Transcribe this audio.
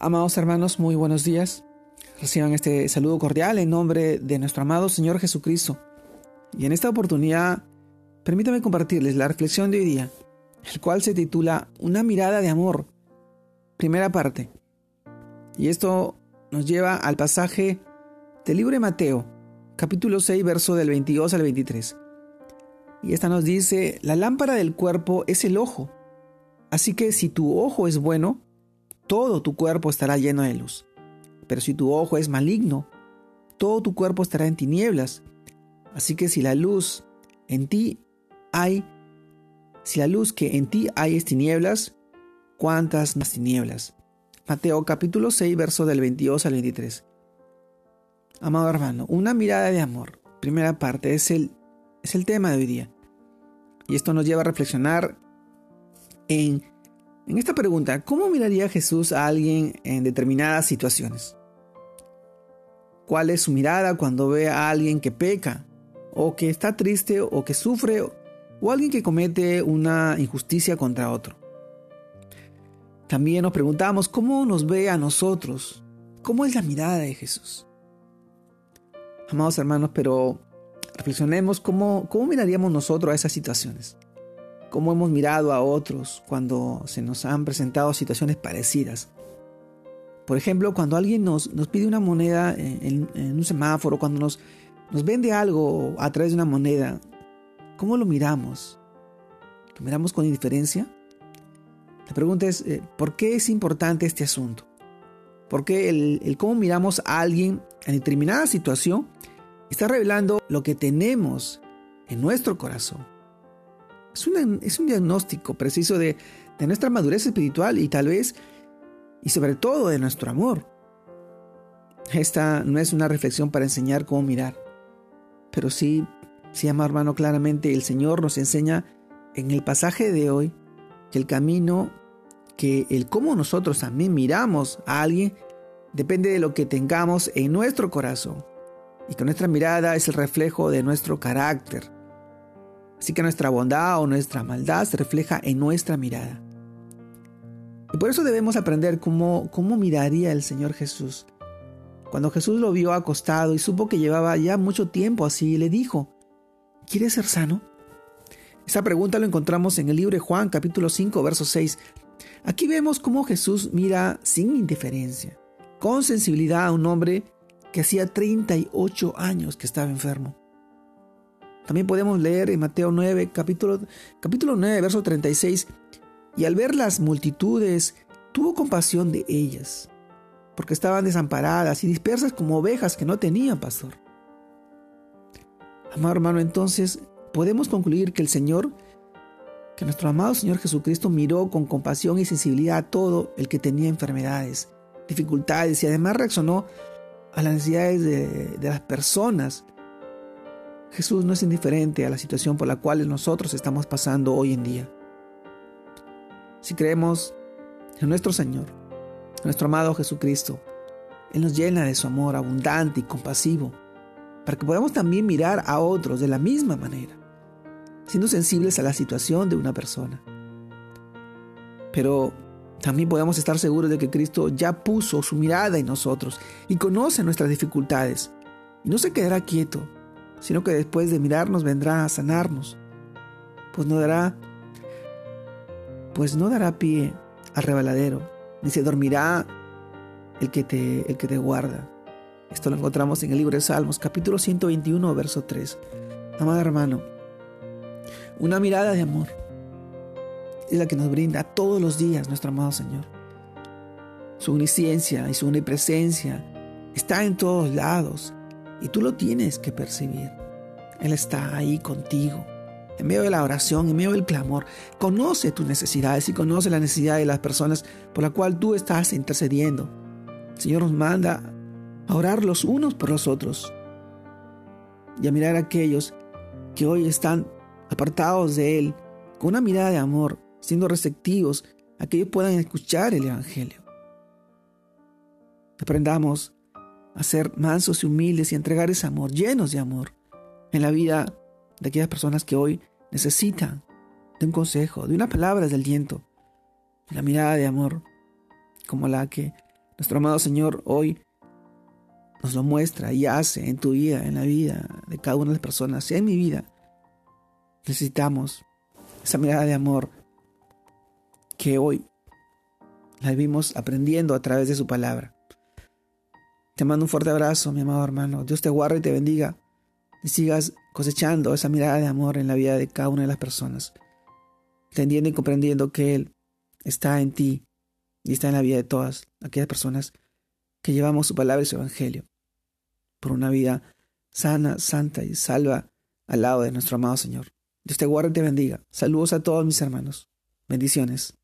Amados hermanos, muy buenos días. Reciban este saludo cordial en nombre de nuestro amado Señor Jesucristo. Y en esta oportunidad, permítame compartirles la reflexión de hoy día, el cual se titula Una mirada de amor. Primera parte. Y esto nos lleva al pasaje del libro de Mateo, capítulo 6, verso del 22 al 23. Y esta nos dice, la lámpara del cuerpo es el ojo. Así que si tu ojo es bueno, todo tu cuerpo estará lleno de luz. Pero si tu ojo es maligno, todo tu cuerpo estará en tinieblas. Así que si la luz en ti hay, si la luz que en ti hay es tinieblas, ¿cuántas más tinieblas? Mateo capítulo 6, verso del 22 al 23. Amado hermano, una mirada de amor. Primera parte es el, es el tema de hoy día. Y esto nos lleva a reflexionar en en esta pregunta, ¿cómo miraría Jesús a alguien en determinadas situaciones? ¿Cuál es su mirada cuando ve a alguien que peca, o que está triste, o que sufre, o alguien que comete una injusticia contra otro? También nos preguntamos cómo nos ve a nosotros, cómo es la mirada de Jesús. Amados hermanos, pero reflexionemos cómo, cómo miraríamos nosotros a esas situaciones cómo hemos mirado a otros cuando se nos han presentado situaciones parecidas. Por ejemplo, cuando alguien nos, nos pide una moneda en, un semáforo, cuando nos, nos vende algo a través de una moneda, ¿cómo lo miramos? ¿Lo miramos con indiferencia? La pregunta es, eh, ¿por qué es importante este asunto? Porque el, el cómo miramos a alguien en determinada situación está revelando lo que tenemos en nuestro corazón es, un diagnóstico preciso de, de nuestra madurez espiritual y tal vez, y sobre todo de nuestro amor. Esta no es una reflexión para enseñar cómo mirar, pero sí, sí, amado hermano, claramente el Señor nos enseña en el pasaje de hoy que el camino, que el cómo nosotros también miramos a alguien, depende de lo que tengamos en nuestro corazón. Y que nuestra mirada es el reflejo de nuestro carácter, Así que nuestra bondad o nuestra maldad se refleja en nuestra mirada. Y por eso debemos aprender cómo, cómo miraría el Señor Jesús. Cuando Jesús lo vio acostado y supo que llevaba ya mucho tiempo así, le dijo, ¿quieres ser sano? Esa pregunta lo encontramos en el libro Juan capítulo 5 verso 6. Aquí vemos cómo Jesús mira sin indiferencia, con sensibilidad a un hombre que hacía 38 años que estaba enfermo. También podemos leer en Mateo 9, capítulo, capítulo 9, verso 36, y al ver las multitudes, tuvo compasión de ellas, porque estaban desamparadas y dispersas como ovejas que no tenían pastor. Amado hermano, entonces podemos concluir que el Señor, que nuestro amado Señor Jesucristo miró con compasión y sensibilidad a todo el que tenía enfermedades, dificultades y además reaccionó a las necesidades de, de las personas Jesús no es indiferente a la situación por la cual nosotros estamos pasando hoy en día. Si creemos en nuestro Señor, en nuestro amado Jesucristo, Él nos llena de su amor abundante y compasivo, para que podamos también mirar a otros de la misma manera, siendo sensibles a la situación de una persona. Pero también podemos estar seguros de que Cristo ya puso su mirada en nosotros y conoce nuestras dificultades y no se quedará quieto sino que después de mirarnos vendrá a sanarnos, pues no dará pues no dará pie al rebaladero, ni se dormirá el que te el que te guarda. Esto lo encontramos en el libro de Salmos, capítulo 121, verso 3. Amado hermano, una mirada de amor es la que nos brinda todos los días nuestro amado Señor. Su omnisciencia y su omnipresencia está en todos lados y tú lo tienes que percibir. Él está ahí contigo. En medio de la oración, en medio del clamor, conoce tus necesidades y conoce la necesidad de las personas por la cual tú estás intercediendo. El Señor nos manda a orar los unos por los otros y a mirar a aquellos que hoy están apartados de Él con una mirada de amor, siendo receptivos a que ellos puedan escuchar el Evangelio. Aprendamos a ser mansos y humildes y entregar ese amor, llenos de amor, en la vida de aquellas personas que hoy necesitan de un consejo, de unas palabras del aliento, la mirada de amor, como la que Nuestro amado Señor hoy nos lo muestra y hace en tu vida, en la vida de cada una de las personas, en mi vida. Necesitamos esa mirada de amor que hoy la vivimos aprendiendo a través de su palabra. Te mando un fuerte abrazo, mi amado hermano. Dios te guarde y te bendiga y sigas cosechando esa mirada de amor en la vida de cada una de las personas, entendiendo y comprendiendo que Él está en ti y está en la vida de todas aquellas personas que llevamos su palabra y su evangelio por una vida sana, santa y salva al lado de nuestro amado Señor. Dios te guarde y te bendiga. Saludos a todos mis hermanos. Bendiciones.